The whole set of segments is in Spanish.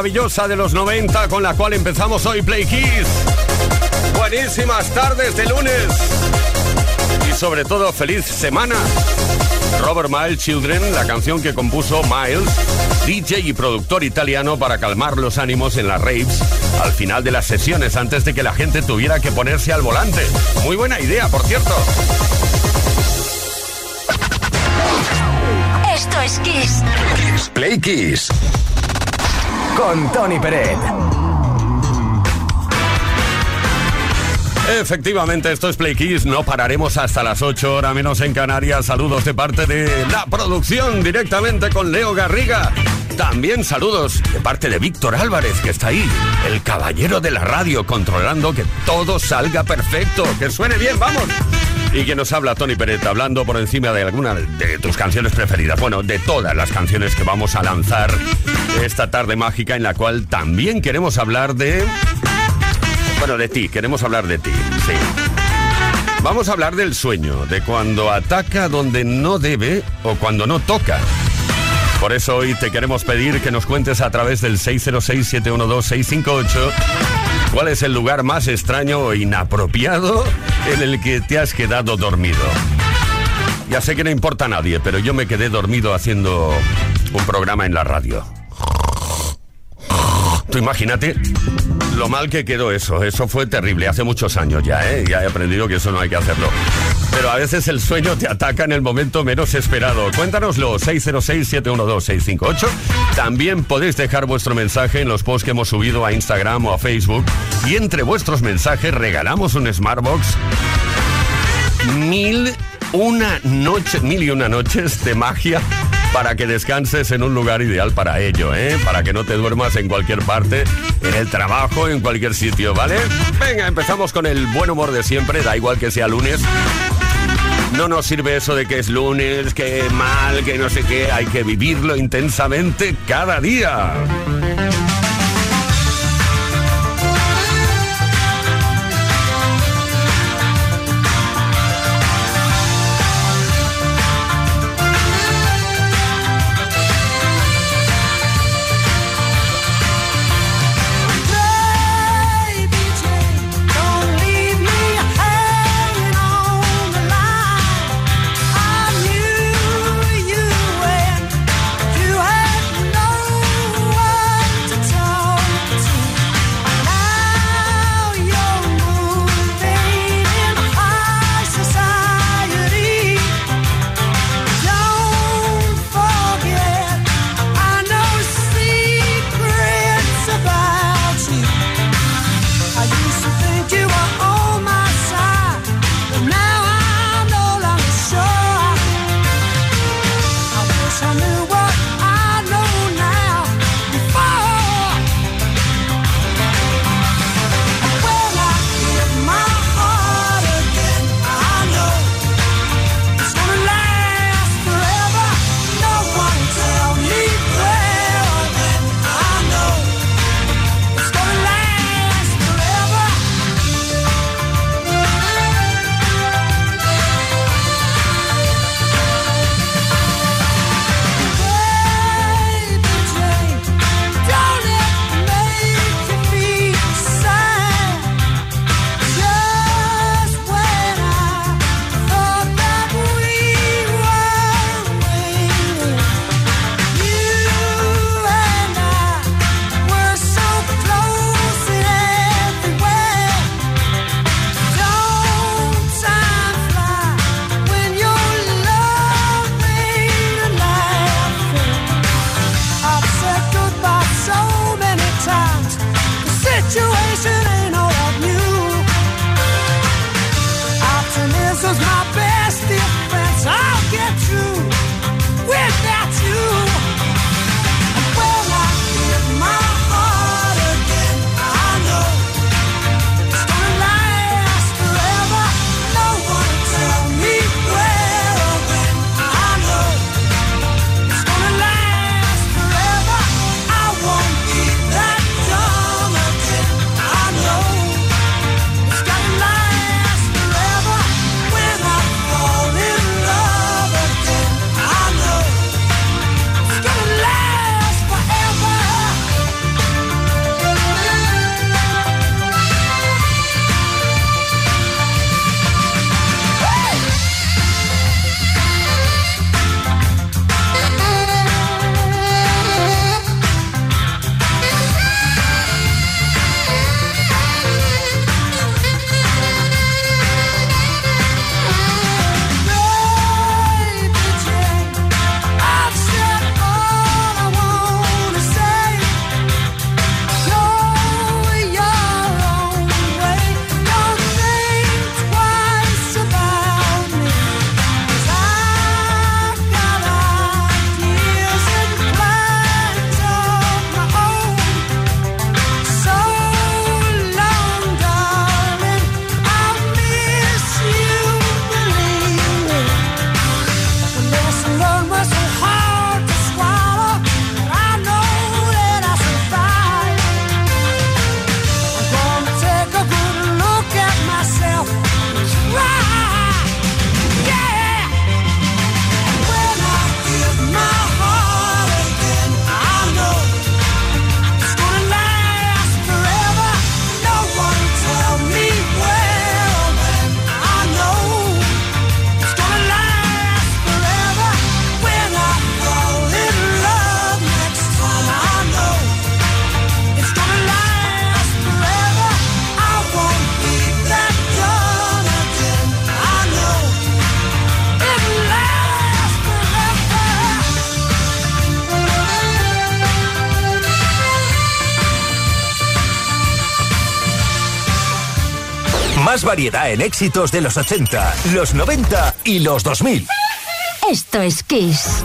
maravillosa de los 90 con la cual empezamos hoy Play Kiss. Buenísimas tardes de lunes. Y sobre todo, feliz semana. Robert Miles Children, la canción que compuso Miles, DJ y productor italiano para calmar los ánimos en las raves al final de las sesiones antes de que la gente tuviera que ponerse al volante. Muy buena idea, por cierto. Esto es Kiss. Play Kiss. Con Tony Peret. Efectivamente, esto es Play Kiss. No pararemos hasta las 8 horas menos en Canarias. Saludos de parte de la producción directamente con Leo Garriga. También saludos de parte de Víctor Álvarez, que está ahí, el caballero de la radio, controlando que todo salga perfecto, que suene bien, vamos. Y que nos habla Tony Peret, hablando por encima de alguna de tus canciones preferidas. Bueno, de todas las canciones que vamos a lanzar esta tarde mágica, en la cual también queremos hablar de. Bueno, de ti, queremos hablar de ti, sí. Vamos a hablar del sueño, de cuando ataca donde no debe o cuando no toca. Por eso hoy te queremos pedir que nos cuentes a través del 606-712-658 cuál es el lugar más extraño o inapropiado en el que te has quedado dormido. Ya sé que no importa a nadie, pero yo me quedé dormido haciendo un programa en la radio. Tú imagínate lo mal que quedó eso. Eso fue terrible, hace muchos años ya, ¿eh? Ya he aprendido que eso no hay que hacerlo. Pero a veces el sueño te ataca en el momento menos esperado. Cuéntanoslo, 606-712-658. También podéis dejar vuestro mensaje en los posts que hemos subido a Instagram o a Facebook. Y entre vuestros mensajes regalamos un Smartbox. Mil una noche, mil y una noches de magia para que descanses en un lugar ideal para ello, ¿eh? Para que no te duermas en cualquier parte, en el trabajo, en cualquier sitio, ¿vale? Venga, empezamos con el buen humor de siempre, da igual que sea lunes. No nos sirve eso de que es lunes, que mal, que no sé qué, hay que vivirlo intensamente cada día. Variedad en éxitos de los 80, los 90 y los 2000. Esto es Kiss.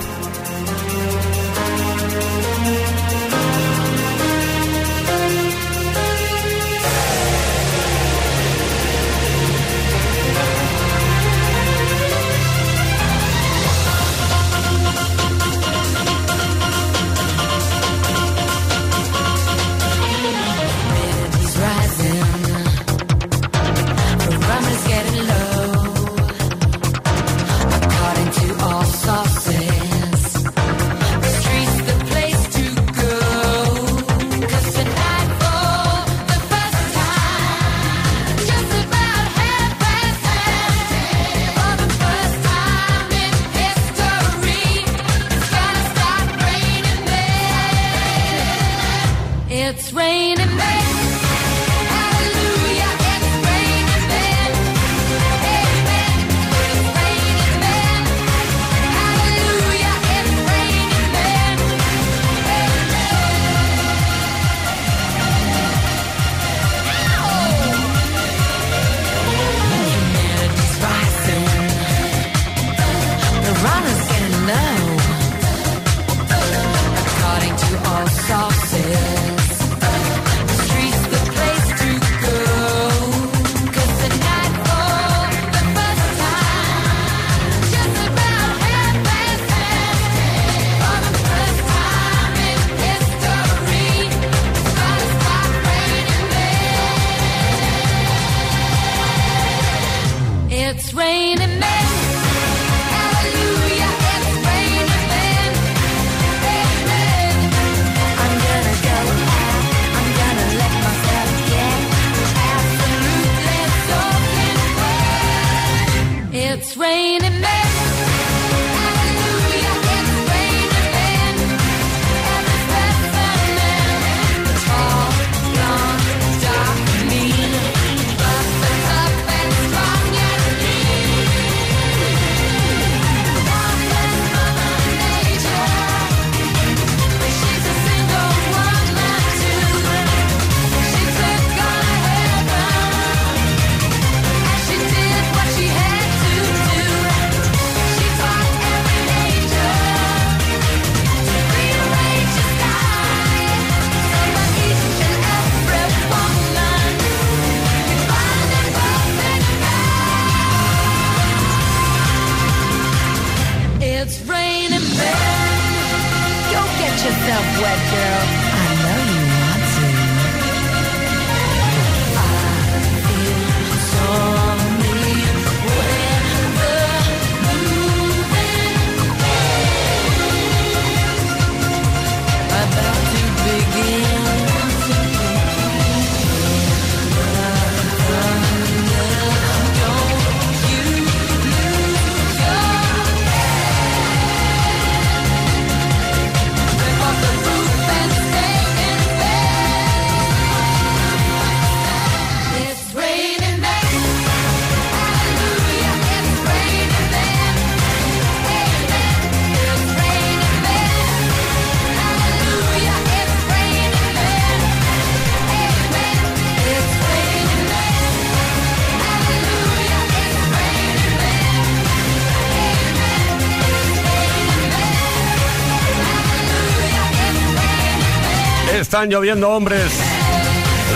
Están lloviendo hombres.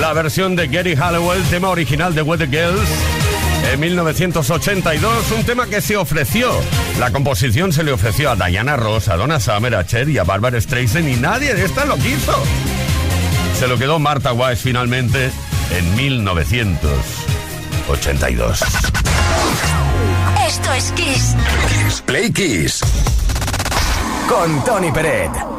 La versión de Gary Hallowell, tema original de Weather Girls. En 1982, un tema que se ofreció. La composición se le ofreció a Diana Ross, a Donna Summer, a Cher y a Barbara Streisand y nadie de estas lo quiso. Se lo quedó Martha Weiss finalmente en 1982. Esto es Kiss. Play Kiss. Con Tony Peret.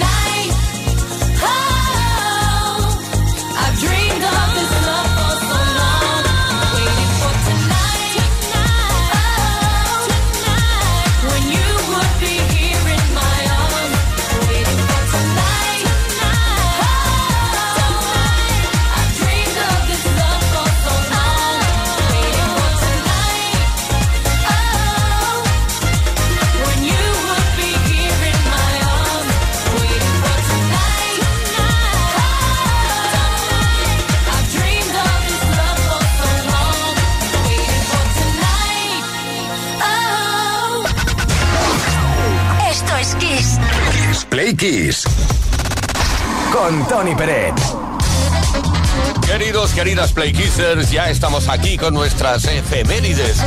Con Queridas Playkissers, ya estamos aquí con nuestras efemérides.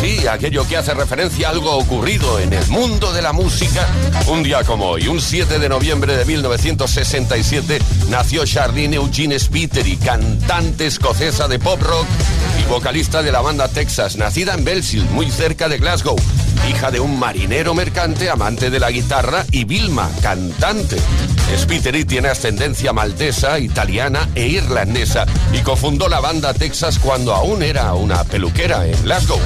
Sí, aquello que hace referencia a algo ocurrido en el mundo de la música. Un día como hoy, un 7 de noviembre de 1967, nació Charlene Eugene Spiteri, cantante escocesa de pop rock y vocalista de la banda Texas, nacida en Belsill, muy cerca de Glasgow hija de un marinero mercante, amante de la guitarra, y Vilma, cantante. Spiteri tiene ascendencia maltesa, italiana e irlandesa y cofundó la banda Texas cuando aún era una peluquera en Glasgow.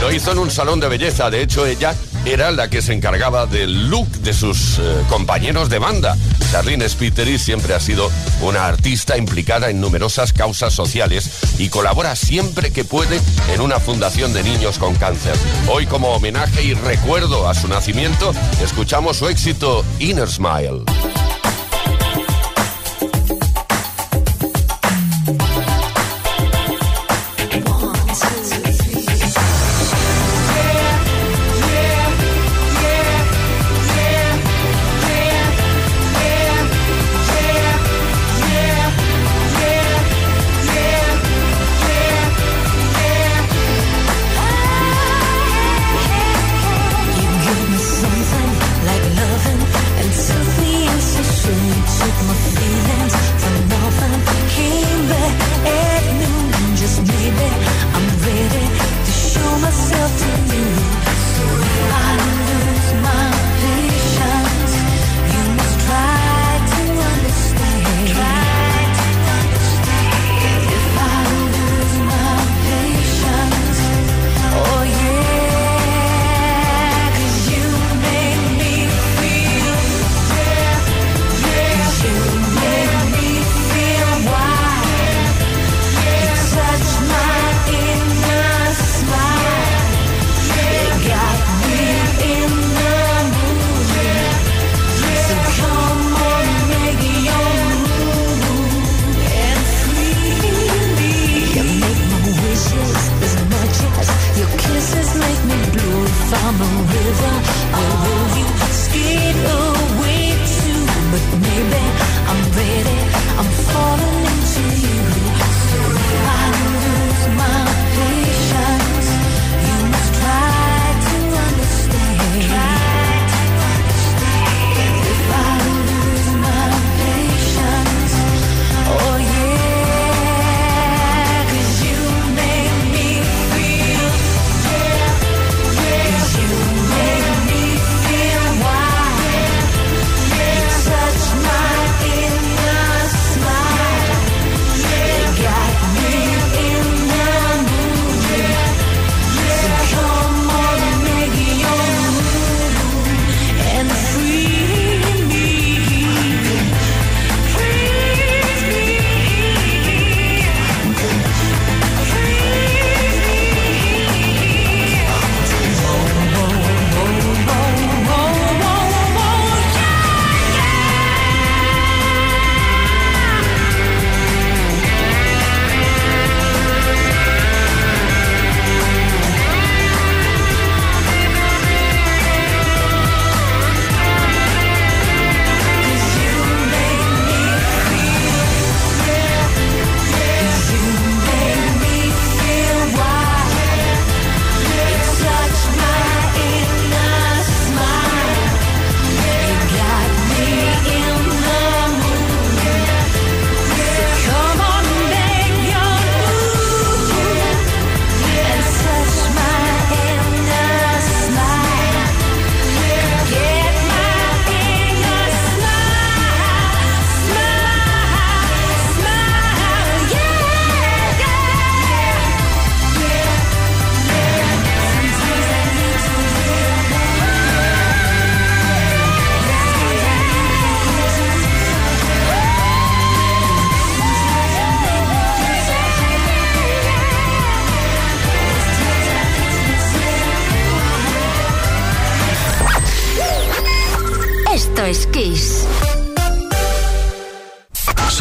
Lo hizo en un salón de belleza, de hecho ella era la que se encargaba del look de sus eh, compañeros de banda. Darlene Spiteri siempre ha sido una artista implicada en numerosas causas sociales y colabora siempre que puede en una fundación de niños con cáncer. Hoy como homenaje y recuerdo a su nacimiento, escuchamos su éxito Inner Smile.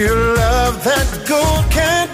Pure love that gold can't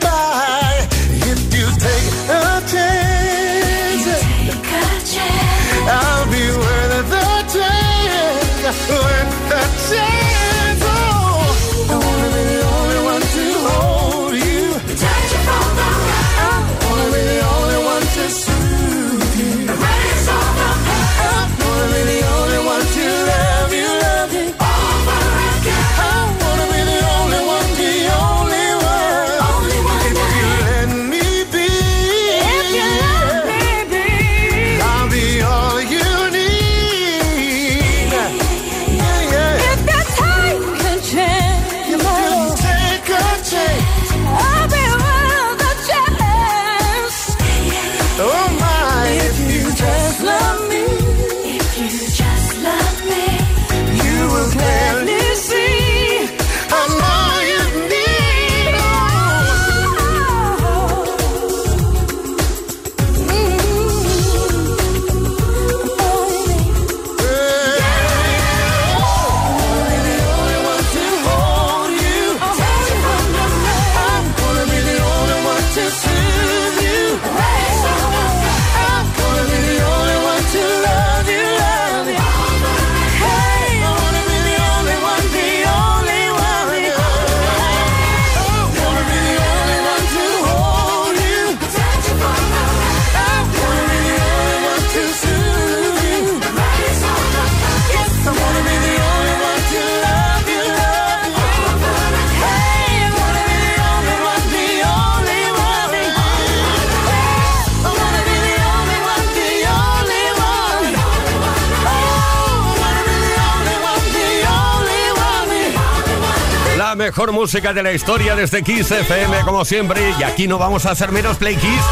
mejor música de la historia desde Kiss FM, como siempre. Y aquí no vamos a hacer menos Play Kiss.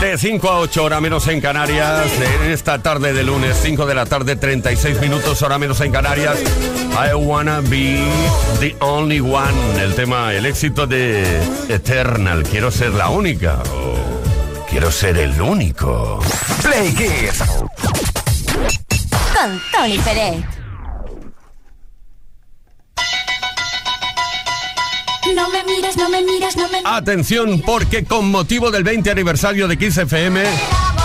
De 5 a 8 hora menos en Canarias, en esta tarde de lunes, 5 de la tarde, 36 minutos hora menos en Canarias. I wanna be the only one. El tema, el éxito de Eternal. Quiero ser la única. o quiero ser el único. Play Kiss. Con Tony Pérez. No me mires, no me no me Atención, porque con motivo del 20 aniversario de Kiss FM,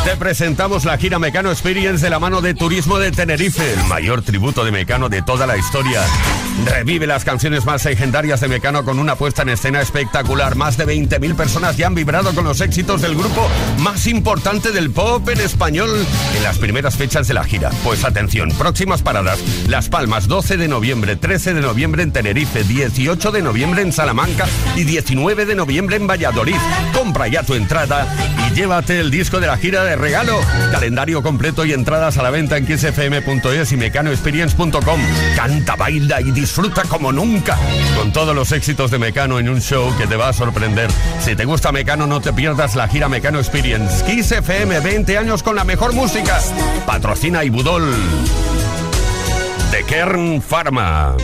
te presentamos la gira Mecano Experience de la mano de Turismo de Tenerife, el mayor tributo de Mecano de toda la historia. Revive las canciones más legendarias de Mecano con una puesta en escena espectacular. Más de 20.000 personas ya han vibrado con los éxitos del grupo más importante del pop en español en las primeras fechas de la gira. Pues atención, próximas paradas. Las Palmas, 12 de noviembre, 13 de noviembre en Tenerife, 18 de noviembre en Salamanca y 19 de noviembre en Valladolid. Compra ya tu entrada y llévate el disco de la gira de regalo. Calendario completo y entradas a la venta en xfm.es y mecanoexperience.com. Canta, baila y disfruta como nunca con todos los éxitos de Mecano en un show que te va a sorprender. Si te gusta Mecano, no te pierdas la gira Mecano Experience. Kiss FM, 20 años con la mejor música. Patrocina Ibudol. De Kern Pharma.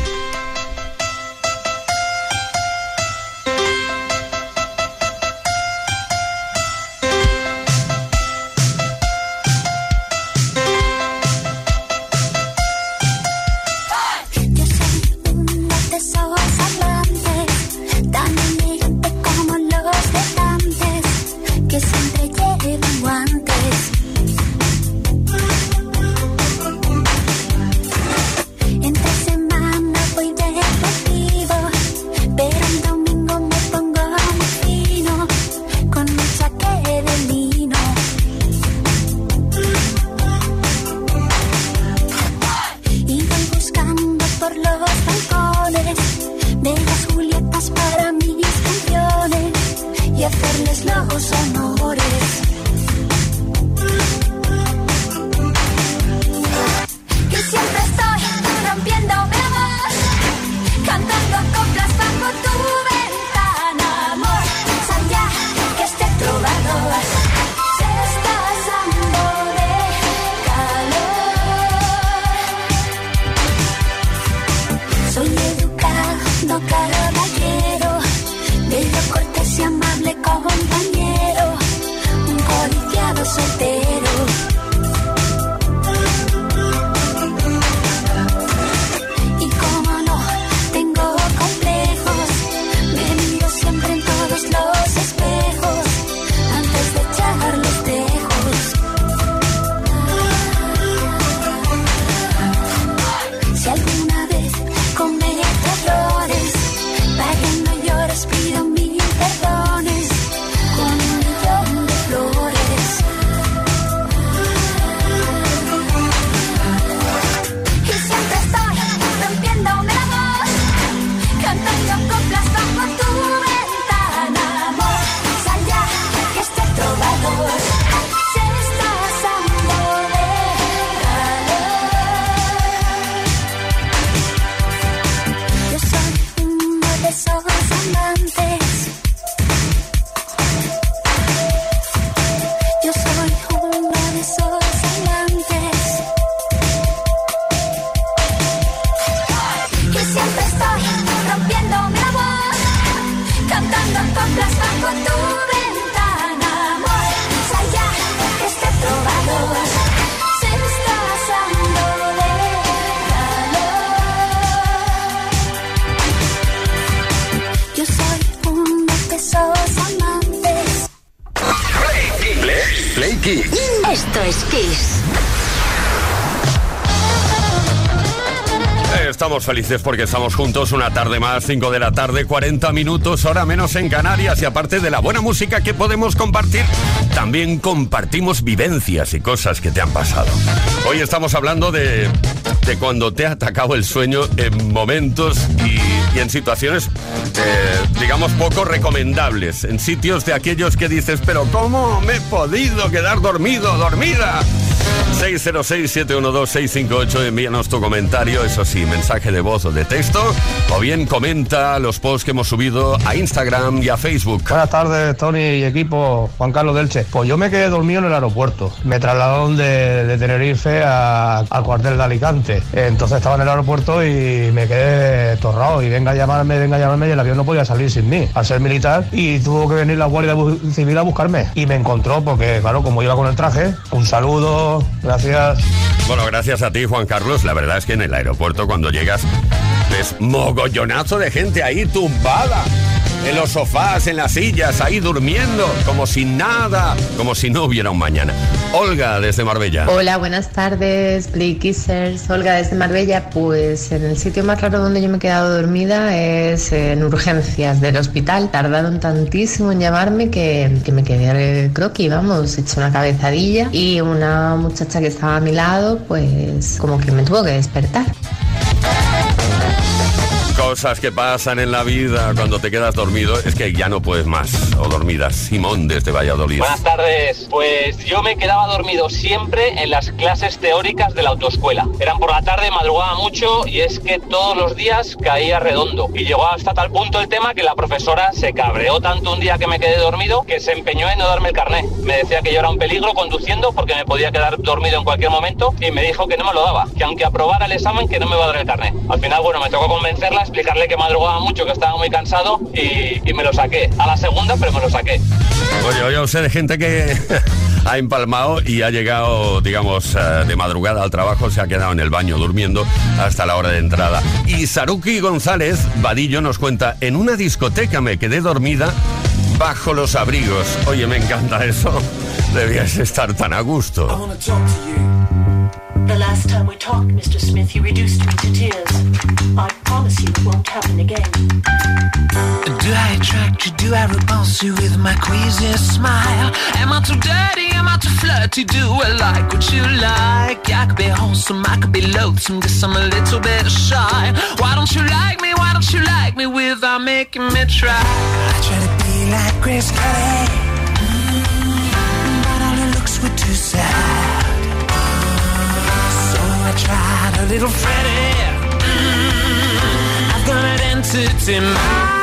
Felices porque estamos juntos una tarde más, 5 de la tarde, 40 minutos, hora menos en Canarias y aparte de la buena música que podemos compartir, también compartimos vivencias y cosas que te han pasado. Hoy estamos hablando de, de cuando te ha atacado el sueño en momentos y, en situaciones, eh, digamos, poco recomendables, en sitios de aquellos que dices, pero ¿cómo me he podido quedar dormido, dormida? 606-712-658, envíanos tu comentario, eso sí, mensaje de voz o de texto, o bien comenta los posts que hemos subido a Instagram y a Facebook. Buenas tardes, Tony y equipo, Juan Carlos Delche. Pues yo me quedé dormido en el aeropuerto. Me trasladaron de, de Tenerife a- al cuartel de Alicante. Entonces estaba en el aeropuerto y me quedé torrado. Y venga a llamarme, venga a llamarme, y el avión no podía salir sin mí, al ser militar. Y tuvo que venir la Guardia Civil a buscarme. Y me encontró, porque claro, como iba con el traje, un saludo, gracias. Bueno, gracias a ti, Juan Carlos. La verdad es que en el aeropuerto cuando llegas ves mogollonazo de gente ahí tumbada. En los sofás, en las sillas, ahí durmiendo, como si nada, como si no hubiera un mañana. Olga, desde Marbella. Hola, buenas tardes, Play Kissers. Olga desde Marbella. Pues en el sitio más raro donde yo me he quedado dormida es en urgencias del hospital. Tardaron tantísimo en llamarme que, que me quedé croqui, vamos, hecho una cabezadilla. Y una muchacha que estaba a mi lado, pues como que me tuvo que despertar. Cosas que pasan en la vida cuando te quedas dormido es que ya no puedes más. O dormidas. Simón desde Valladolid. Buenas tardes. Pues yo me quedaba dormido siempre en las clases teóricas de la autoescuela. Eran por la tarde, madrugaba mucho y es que todos los días caía redondo. Y llegó hasta tal punto el tema que la profesora se cabreó tanto un día que me quedé dormido que se empeñó en no darme el carnet. Me decía que yo era un peligro conduciendo porque me podía quedar dormido en cualquier momento y me dijo que no me lo daba, que aunque aprobara el examen que no me va a dar el carnet. Al final, bueno, me tocó convencerla, explicarle que madrugaba mucho, que estaba muy cansado y, me lo saqué. A la segunda, pero me lo saqué. Oye, oye, sé de gente que ha empalmado y ha llegado, digamos, eh, de madrugada al trabajo, se ha quedado en el baño durmiendo hasta la hora de entrada. Y Saruki González, Vadillo, nos cuenta, en una discoteca me quedé dormida bajo los abrigos. Oye, me encanta eso. Debías estar tan a gusto. The last time we talked, Mr. Smith, you reduced me to tears. You with my queasy smile? Am I too dirty? Am I too flirty? Do I like what you like? I could be wholesome, I could be loathsome, guess I'm a little bit shy. Why don't you like me? Why don't you like me without making me try? I try to be like Grace Kelly, mm, but all her looks were too sad So I tried a little Freddie. Mm, I've got an entity mind.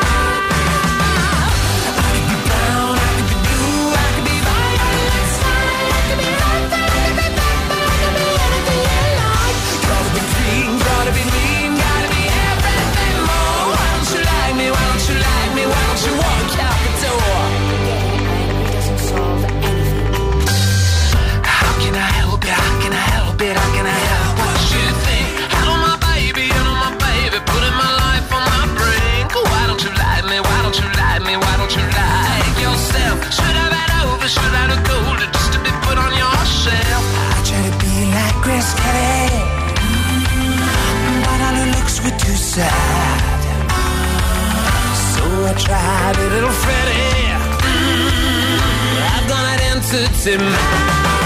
Sad. So I tried a little Freddie. Mm, I've got an entity. con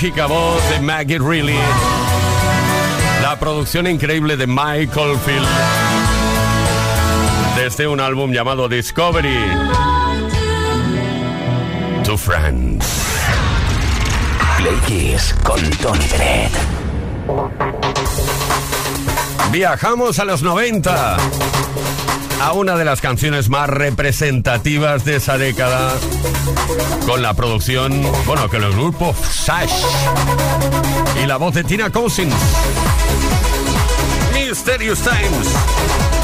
mágica voz de Maggie Reilly. La producción increíble de Michael Field. Desde un álbum llamado Discovery. To Friends. Play con Tony Bennett. Viajamos a los 90 a una de las canciones más representativas de esa década con la producción, bueno, que el grupo Y la voz de Tina Cousins. Mysterious Times.